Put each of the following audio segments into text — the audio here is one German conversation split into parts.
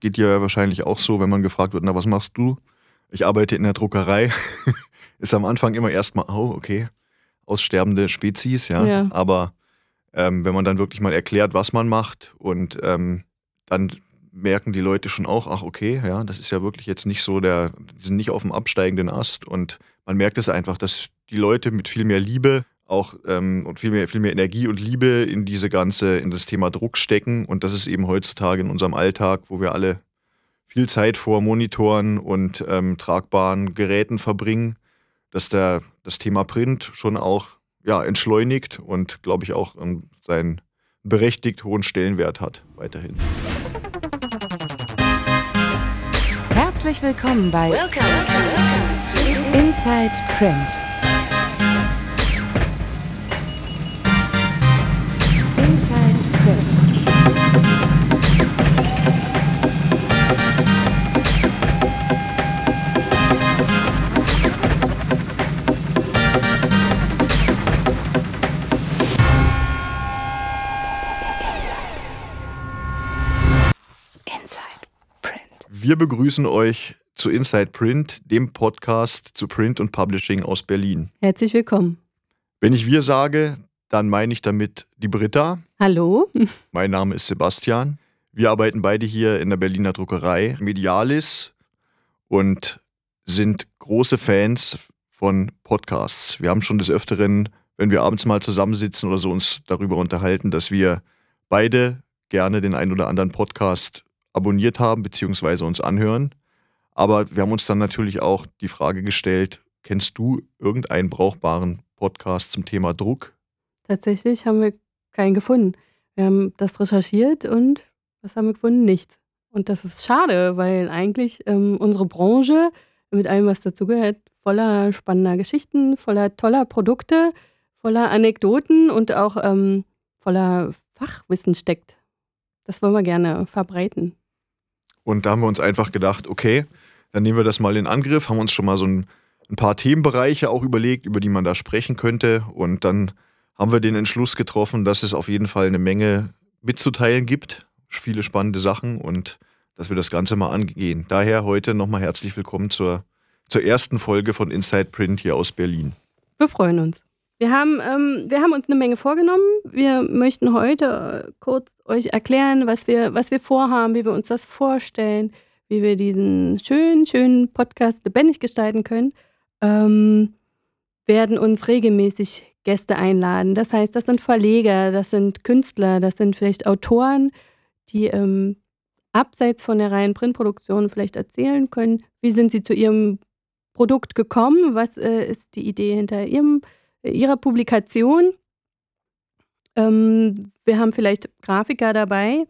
geht dir wahrscheinlich auch so, wenn man gefragt wird, na, was machst du? Ich arbeite in der Druckerei. Ist am Anfang immer erstmal, oh, okay, aussterbende Spezies, ja. Ja. Aber ähm, wenn man dann wirklich mal erklärt, was man macht und ähm, dann merken die Leute schon auch, ach okay, ja, das ist ja wirklich jetzt nicht so der, die sind nicht auf dem absteigenden Ast und man merkt es einfach, dass die Leute mit viel mehr Liebe auch ähm, und viel mehr, viel mehr Energie und Liebe in diese ganze, in das Thema Druck stecken und das ist eben heutzutage in unserem Alltag, wo wir alle viel Zeit vor Monitoren und ähm, tragbaren Geräten verbringen, dass der, das Thema Print schon auch ja, entschleunigt und glaube ich auch ähm, seinen berechtigt hohen Stellenwert hat weiterhin. Herzlich willkommen bei Inside Print. Wir begrüßen euch zu Inside Print, dem Podcast zu Print und Publishing aus Berlin. Herzlich willkommen. Wenn ich wir sage, dann meine ich damit die Britta. Hallo. Mein Name ist Sebastian. Wir arbeiten beide hier in der Berliner Druckerei Medialis und sind große Fans von Podcasts. Wir haben schon des Öfteren, wenn wir abends mal zusammensitzen oder so uns darüber unterhalten, dass wir beide gerne den ein oder anderen Podcast abonniert haben bzw. uns anhören. Aber wir haben uns dann natürlich auch die Frage gestellt, kennst du irgendeinen brauchbaren Podcast zum Thema Druck? Tatsächlich haben wir keinen gefunden. Wir haben das recherchiert und was haben wir gefunden? Nichts. Und das ist schade, weil eigentlich ähm, unsere Branche mit allem, was dazugehört, voller spannender Geschichten, voller toller Produkte, voller Anekdoten und auch ähm, voller Fachwissen steckt. Das wollen wir gerne verbreiten. Und da haben wir uns einfach gedacht, okay, dann nehmen wir das mal in Angriff, haben uns schon mal so ein, ein paar Themenbereiche auch überlegt, über die man da sprechen könnte. Und dann haben wir den Entschluss getroffen, dass es auf jeden Fall eine Menge mitzuteilen gibt, viele spannende Sachen und dass wir das Ganze mal angehen. Daher heute nochmal herzlich willkommen zur, zur ersten Folge von Inside Print hier aus Berlin. Wir freuen uns. Wir haben, ähm, wir haben uns eine Menge vorgenommen. Wir möchten heute äh, kurz euch erklären, was wir, was wir vorhaben, wie wir uns das vorstellen, wie wir diesen schönen, schönen Podcast lebendig gestalten können. Ähm, werden uns regelmäßig Gäste einladen. Das heißt, das sind Verleger, das sind Künstler, das sind vielleicht Autoren, die ähm, abseits von der reinen Printproduktion vielleicht erzählen können, wie sind sie zu ihrem Produkt gekommen, was äh, ist die Idee hinter ihrem ihrer Publikation. Ähm, wir haben vielleicht Grafiker dabei.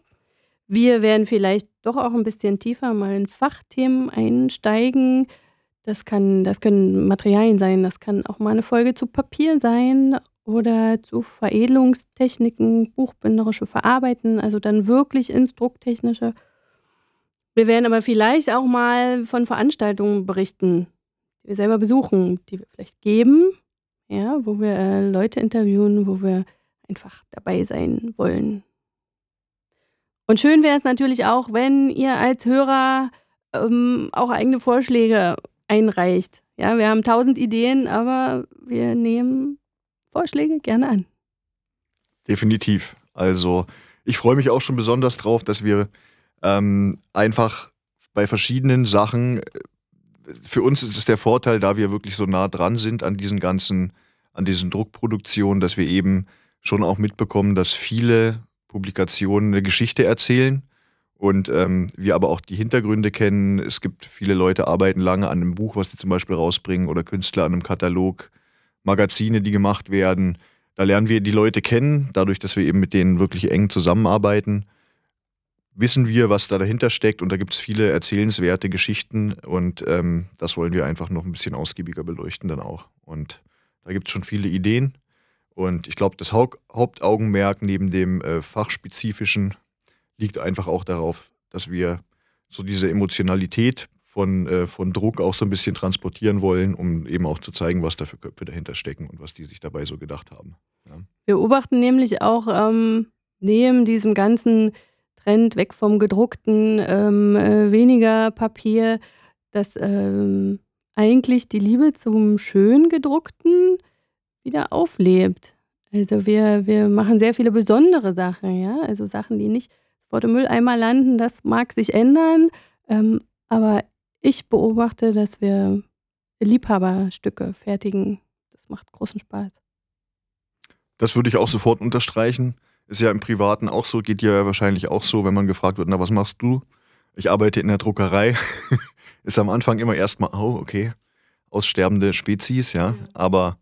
Wir werden vielleicht doch auch ein bisschen tiefer mal in Fachthemen einsteigen. Das, kann, das können Materialien sein, das kann auch mal eine Folge zu Papier sein oder zu Veredelungstechniken, buchbinderische Verarbeiten, also dann wirklich ins Drucktechnische. Wir werden aber vielleicht auch mal von Veranstaltungen berichten, die wir selber besuchen, die wir vielleicht geben ja, wo wir äh, Leute interviewen, wo wir einfach dabei sein wollen. Und schön wäre es natürlich auch, wenn ihr als Hörer ähm, auch eigene Vorschläge einreicht. Ja, wir haben tausend Ideen, aber wir nehmen Vorschläge gerne an. Definitiv. Also ich freue mich auch schon besonders drauf, dass wir ähm, einfach bei verschiedenen Sachen für uns ist es der Vorteil, da wir wirklich so nah dran sind an diesen ganzen, an diesen Druckproduktionen, dass wir eben schon auch mitbekommen, dass viele Publikationen eine Geschichte erzählen und ähm, wir aber auch die Hintergründe kennen. Es gibt viele Leute, arbeiten lange an einem Buch, was sie zum Beispiel rausbringen, oder Künstler an einem Katalog, Magazine, die gemacht werden. Da lernen wir die Leute kennen, dadurch, dass wir eben mit denen wirklich eng zusammenarbeiten wissen wir, was da dahinter steckt und da gibt es viele erzählenswerte Geschichten und ähm, das wollen wir einfach noch ein bisschen ausgiebiger beleuchten dann auch. Und da gibt es schon viele Ideen und ich glaube, das Haupt Hauptaugenmerk neben dem äh, fachspezifischen liegt einfach auch darauf, dass wir so diese Emotionalität von, äh, von Druck auch so ein bisschen transportieren wollen, um eben auch zu zeigen, was da für Köpfe dahinter stecken und was die sich dabei so gedacht haben. Ja. Wir beobachten nämlich auch ähm, neben diesem ganzen Trend weg vom gedruckten, ähm, äh, weniger Papier, dass ähm, eigentlich die Liebe zum schön gedruckten wieder auflebt. Also wir, wir machen sehr viele besondere Sachen, ja, also Sachen, die nicht vor dem Mülleimer landen, das mag sich ändern, ähm, aber ich beobachte, dass wir Liebhaberstücke fertigen. Das macht großen Spaß. Das würde ich auch sofort unterstreichen. Ist ja im Privaten auch so, geht ja wahrscheinlich auch so, wenn man gefragt wird, na, was machst du? Ich arbeite in der Druckerei. ist am Anfang immer erstmal, oh, okay, aussterbende Spezies, ja. Mhm. Aber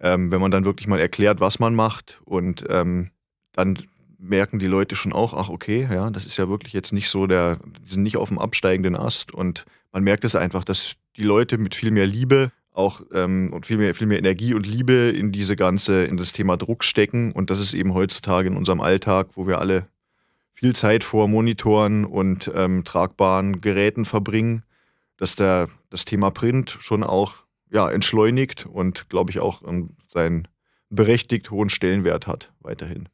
ähm, wenn man dann wirklich mal erklärt, was man macht und ähm, dann merken die Leute schon auch, ach okay, ja, das ist ja wirklich jetzt nicht so der, die sind nicht auf dem absteigenden Ast und man merkt es einfach, dass die Leute mit viel mehr Liebe auch ähm, und viel mehr, viel mehr Energie und Liebe in diese ganze, in das Thema Druck stecken. Und das ist eben heutzutage in unserem Alltag, wo wir alle viel Zeit vor Monitoren und ähm, tragbaren Geräten verbringen, dass der, das Thema Print schon auch ja, entschleunigt und glaube ich auch ähm, seinen berechtigt hohen Stellenwert hat weiterhin.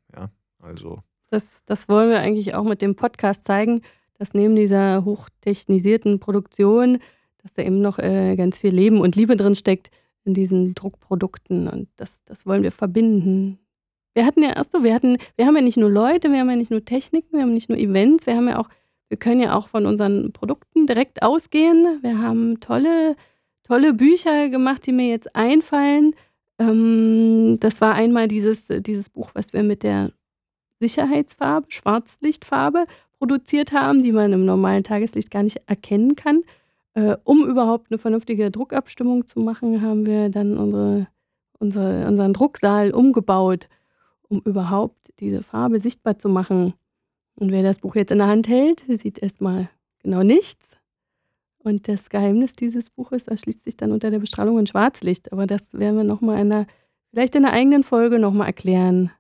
Also. Das, das wollen wir eigentlich auch mit dem Podcast zeigen, dass neben dieser hochtechnisierten Produktion dass da eben noch äh, ganz viel Leben und Liebe drin steckt in diesen Druckprodukten und das, das wollen wir verbinden. Wir hatten ja erst so, wir hatten, wir haben ja nicht nur Leute, wir haben ja nicht nur Techniken, wir haben nicht nur Events, wir haben ja auch, wir können ja auch von unseren Produkten direkt ausgehen. Wir haben tolle, tolle Bücher gemacht, die mir jetzt einfallen. Ähm, das war einmal dieses, dieses Buch, was wir mit der Sicherheitsfarbe, Schwarzlichtfarbe produziert haben, die man im normalen Tageslicht gar nicht erkennen kann. Äh, um überhaupt eine vernünftige Druckabstimmung zu machen, haben wir dann unsere, unsere, unseren Drucksaal umgebaut, um überhaupt diese Farbe sichtbar zu machen. Und wer das Buch jetzt in der Hand hält, sieht erstmal genau nichts. Und das Geheimnis dieses Buches erschließt sich dann unter der Bestrahlung in Schwarzlicht. Aber das werden wir nochmal in einer, vielleicht in einer eigenen Folge nochmal erklären.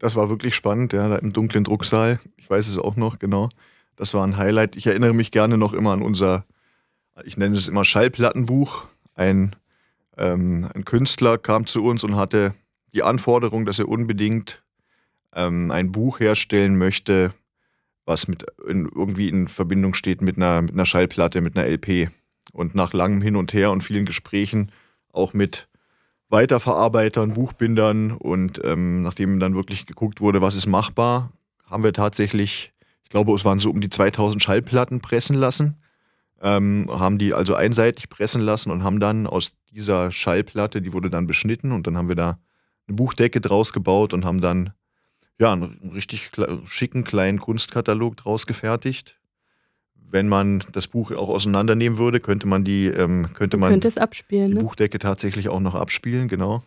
Das war wirklich spannend, ja, da im dunklen Drucksaal. Ich weiß es auch noch, genau. Das war ein Highlight. Ich erinnere mich gerne noch immer an unser, ich nenne es immer Schallplattenbuch. Ein, ähm, ein Künstler kam zu uns und hatte die Anforderung, dass er unbedingt ähm, ein Buch herstellen möchte, was mit in, irgendwie in Verbindung steht mit einer, mit einer Schallplatte, mit einer LP. Und nach langem Hin und Her und vielen Gesprächen, auch mit Weiterverarbeitern, Buchbindern und ähm, nachdem dann wirklich geguckt wurde, was ist machbar, haben wir tatsächlich ich glaube, es waren so um die 2000 Schallplatten pressen lassen. Ähm, haben die also einseitig pressen lassen und haben dann aus dieser Schallplatte, die wurde dann beschnitten und dann haben wir da eine Buchdecke draus gebaut und haben dann ja einen richtig schicken kleinen Kunstkatalog draus gefertigt. Wenn man das Buch auch auseinandernehmen würde, könnte man die ähm, könnte man könnte es abspielen, die ne? Buchdecke tatsächlich auch noch abspielen, genau.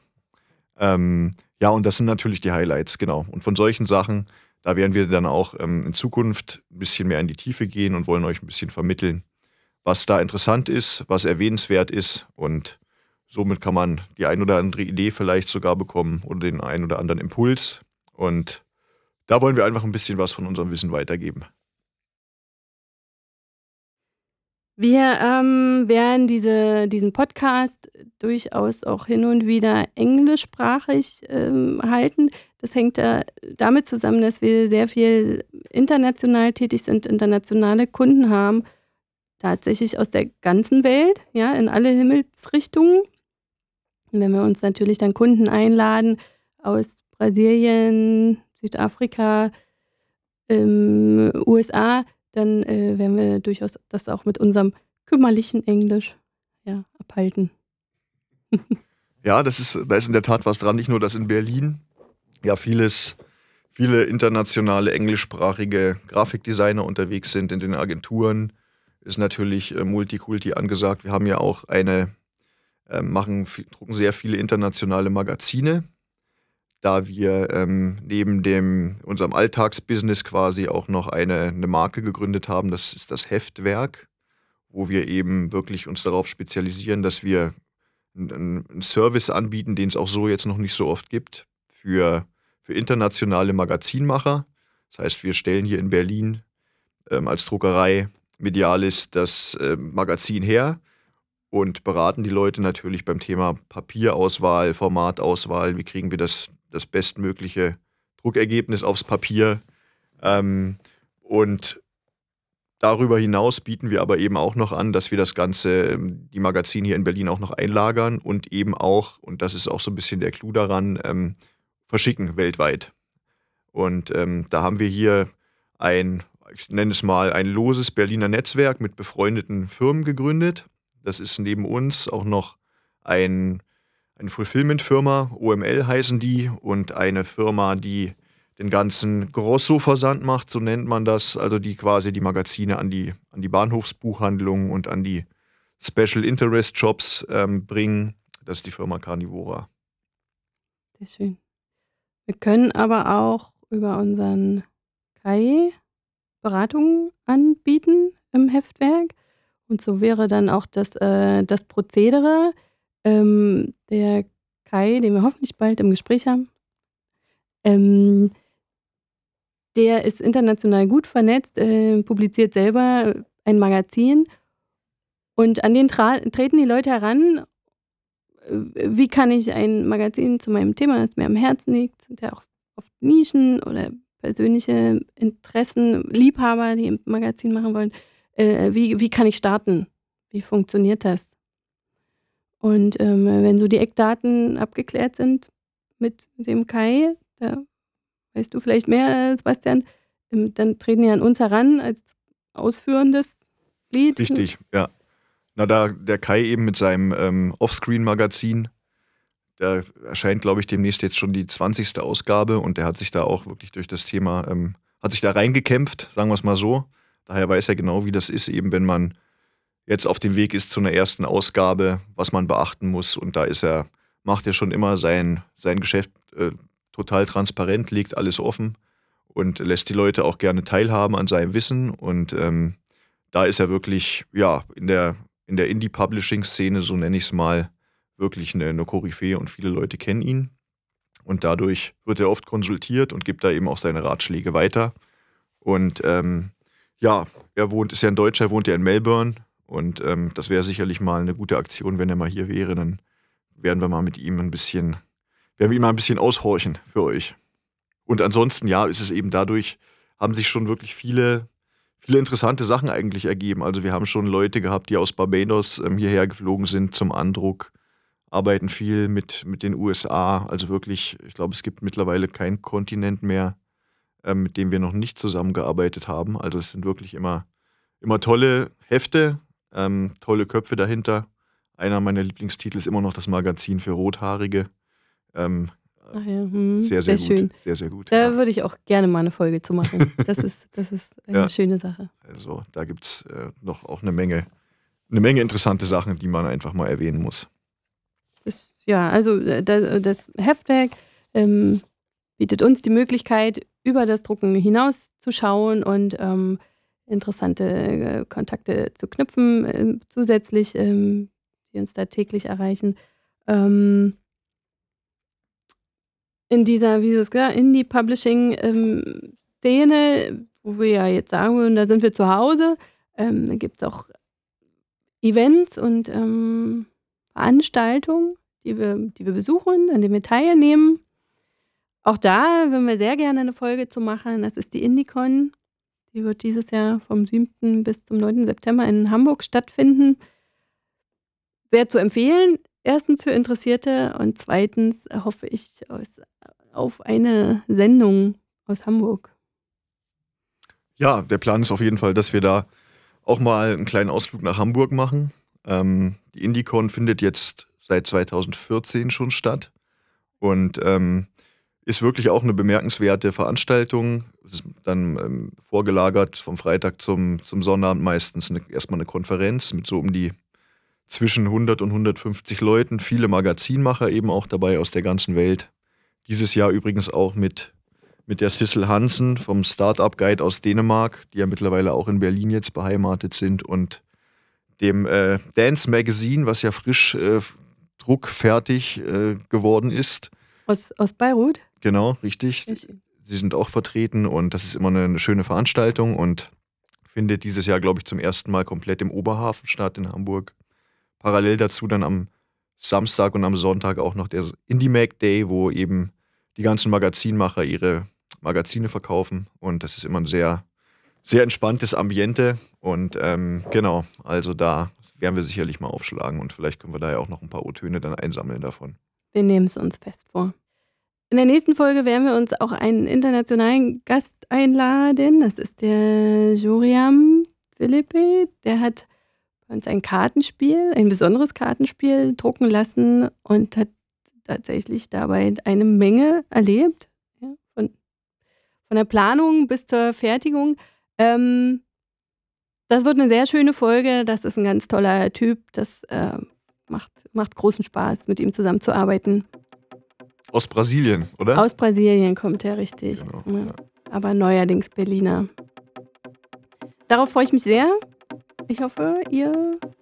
Ähm, ja, und das sind natürlich die Highlights, genau. Und von solchen Sachen da werden wir dann auch ähm, in Zukunft ein bisschen mehr in die Tiefe gehen und wollen euch ein bisschen vermitteln, was da interessant ist, was erwähnenswert ist und somit kann man die ein oder andere Idee vielleicht sogar bekommen oder den ein oder anderen Impuls und da wollen wir einfach ein bisschen was von unserem Wissen weitergeben. Wir ähm, werden diese, diesen Podcast durchaus auch hin und wieder englischsprachig ähm, halten. Das hängt äh, damit zusammen, dass wir sehr viel international tätig sind, internationale Kunden haben, tatsächlich aus der ganzen Welt, ja, in alle Himmelsrichtungen. Und wenn wir uns natürlich dann Kunden einladen aus Brasilien, Südafrika, ähm, USA, dann äh, werden wir durchaus das auch mit unserem kümmerlichen Englisch ja, abhalten. ja, das ist, da ist in der Tat was dran, nicht nur, dass in Berlin ja vieles, viele internationale englischsprachige Grafikdesigner unterwegs sind in den Agenturen, ist natürlich äh, Multikulti angesagt. Wir haben ja auch eine, äh, machen, drucken sehr viele internationale Magazine da wir ähm, neben dem, unserem Alltagsbusiness quasi auch noch eine, eine Marke gegründet haben. Das ist das Heftwerk, wo wir eben wirklich uns darauf spezialisieren, dass wir einen, Service anbieten, den es auch so jetzt noch nicht so oft gibt, für, für internationale Magazinmacher. Das heißt, wir stellen hier in Berlin ähm, als Druckerei Medialis das äh, Magazin her und beraten die Leute natürlich beim Thema Papierauswahl, Formatauswahl, wie kriegen wir das das bestmögliche Druckergebnis aufs Papier. Ähm, und darüber hinaus bieten wir aber eben auch noch an, dass wir das Ganze, ähm, die Magazine hier in Berlin auch noch einlagern und eben auch, und das ist auch so ein bisschen der Clou daran, ähm, verschicken weltweit. Und ähm, da haben wir hier ein, ich nenne es mal, ein loses Berliner Netzwerk mit befreundeten Firmen gegründet. Das ist neben uns auch noch ein, eine Fulfillment-Firma, OML heißen die, und eine Firma, die den ganzen Grosso-Versand macht, so nennt man das, also die quasi die Magazine an die, an die Bahnhofsbuchhandlungen und an die Special Interest Shops ähm, bringen. Das ist die Firma Carnivora. Sehr schön. Wir können aber auch über unseren Kai Beratungen anbieten im Heftwerk. Und so wäre dann auch das, äh, das Prozedere. Ähm, der Kai, den wir hoffentlich bald im Gespräch haben, ähm, der ist international gut vernetzt, äh, publiziert selber ein Magazin. Und an den treten die Leute heran, äh, wie kann ich ein Magazin zu meinem Thema, das mir am Herzen liegt, sind ja auch oft Nischen oder persönliche Interessen, Liebhaber, die ein Magazin machen wollen, äh, wie, wie kann ich starten? Wie funktioniert das? Und ähm, wenn so die Eckdaten abgeklärt sind mit dem Kai, da weißt du vielleicht mehr, Sebastian, ähm, dann treten die an uns heran als ausführendes Lied. Richtig, ja. Na, da der Kai eben mit seinem ähm, Offscreen-Magazin, der erscheint, glaube ich, demnächst jetzt schon die 20. Ausgabe und der hat sich da auch wirklich durch das Thema, ähm, hat sich da reingekämpft, sagen wir es mal so. Daher weiß er genau, wie das ist, eben wenn man jetzt auf dem Weg ist zu einer ersten Ausgabe, was man beachten muss. Und da ist er, macht er schon immer sein, sein Geschäft äh, total transparent, legt alles offen und lässt die Leute auch gerne teilhaben an seinem Wissen. Und ähm, da ist er wirklich, ja, in der, in der Indie-Publishing-Szene, so nenne ich es mal, wirklich eine, eine Koryphäe und viele Leute kennen ihn. Und dadurch wird er oft konsultiert und gibt da eben auch seine Ratschläge weiter. Und ähm, ja, er wohnt, ist ja ein Deutscher, wohnt ja in Melbourne. Und ähm, das wäre sicherlich mal eine gute Aktion, wenn er mal hier wäre. Dann werden wir mal mit ihm ein bisschen, werden wir ihn mal ein bisschen aushorchen für euch. Und ansonsten, ja, ist es eben dadurch, haben sich schon wirklich viele, viele interessante Sachen eigentlich ergeben. Also wir haben schon Leute gehabt, die aus Barbados ähm, hierher geflogen sind zum Andruck, arbeiten viel mit, mit den USA. Also wirklich, ich glaube, es gibt mittlerweile keinen Kontinent mehr, ähm, mit dem wir noch nicht zusammengearbeitet haben. Also es sind wirklich immer, immer tolle Hefte, ähm, tolle Köpfe dahinter. Einer meiner Lieblingstitel ist immer noch das Magazin für Rothaarige. Ähm, ja, hm, sehr, sehr, sehr gut. schön. Sehr, sehr gut. Da ja. würde ich auch gerne mal eine Folge zu machen. Das ist, das ist eine Ja. schöne Sache. Also da gibt es äh, noch auch eine Menge, eine Menge interessante Sachen, die man einfach mal erwähnen muss. Das, ja, also äh, da- das Heftwerk ähm, bietet uns die Möglichkeit, über das Drucken hinaus zu schauen und ähm, interessante äh, Kontakte zu knüpfen, ähm, zusätzlich, ähm, die uns da täglich erreichen. Ähm, in dieser, wie du es gesagt Indie-Publishing-Szene, wo wir ja jetzt sagen würden, da sind wir zu Hause, ähm, gibt es auch Events und Veranstaltungen, die wir, die wir besuchen, an denen wir teilnehmen. Auch da würden wir sehr gerne eine Folge zu machen. Das ist die Indicon. Die wird dieses Jahr vom 7. bis zum 9. September in Hamburg stattfinden. Sehr zu empfehlen. Erstens für Interessierte und zweitens hoffe ich aus, auf eine Sendung aus Hamburg. Ja, der Plan ist auf jeden Fall, dass wir da auch mal einen kleinen Ausflug nach Hamburg machen. Ähm, die Indicon findet jetzt seit 2014 schon statt und ähm, ist wirklich auch eine bemerkenswerte Veranstaltung. Dann ähm, vorgelagert vom Freitag zum, zum Sonnabend meistens eine, erstmal eine Konferenz mit so um die zwischen 100 und 150 Leuten, viele Magazinmacher eben auch dabei aus der ganzen Welt. Dieses Jahr übrigens auch mit, mit der Sissel Hansen vom Startup Guide aus Dänemark, die ja mittlerweile auch in Berlin jetzt beheimatet sind und dem äh, Dance Magazine, was ja frisch äh, druckfertig äh, geworden ist. Aus, aus Beirut. Genau, richtig. Schön. Sie sind auch vertreten und das ist immer eine, schöne Veranstaltung und findet dieses Jahr, glaube ich, zum ersten Mal komplett im Oberhafen statt in Hamburg. Parallel dazu dann am Samstag und am Sonntag auch noch der Indie Mag Day, wo eben die ganzen Magazinmacher ihre Magazine verkaufen und das ist immer ein sehr, sehr entspanntes Ambiente und ähm, genau, also da werden wir sicherlich mal aufschlagen und vielleicht können wir da ja auch noch ein paar O-Töne dann einsammeln davon. Wir nehmen es uns fest vor. In der nächsten Folge werden wir uns auch einen internationalen Gast einladen. Das ist der Juriam Philippe. Der hat uns ein Kartenspiel, ein besonderes Kartenspiel drucken lassen und hat tatsächlich dabei eine Menge erlebt. Ja, von, von der Planung bis zur Fertigung. Ähm, das wird eine sehr schöne Folge. Das ist ein ganz toller Typ. Das äh, macht, macht großen Spaß, mit ihm zusammenzuarbeiten. Aus Brasilien, oder? Aus Brasilien kommt er richtig. Genau, Ja. ja. Aber neuerdings Berliner. Darauf freue ich mich sehr. Ich hoffe, ihr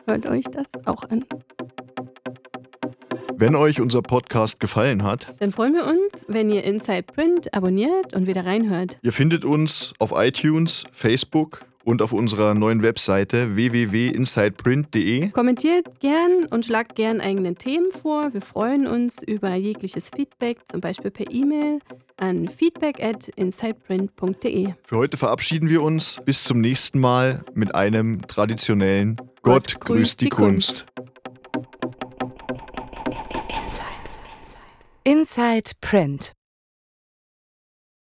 hört euch das auch an. Wenn euch unser Podcast gefallen hat, Dann freuen wir uns, wenn ihr Inside Print abonniert und wieder reinhört. ihr findet uns auf iTunes, Facebook und auf unserer neuen Webseite www.insideprint.de. Kommentiert gern und schlagt gern eigene Themen vor. Wir freuen uns über jegliches Feedback, zum Beispiel per E-Mail an feedback at insideprint.de. Für heute verabschieden wir uns. Bis zum nächsten Mal mit einem traditionellen Gott, grüßt die, Kunst. Inside Print.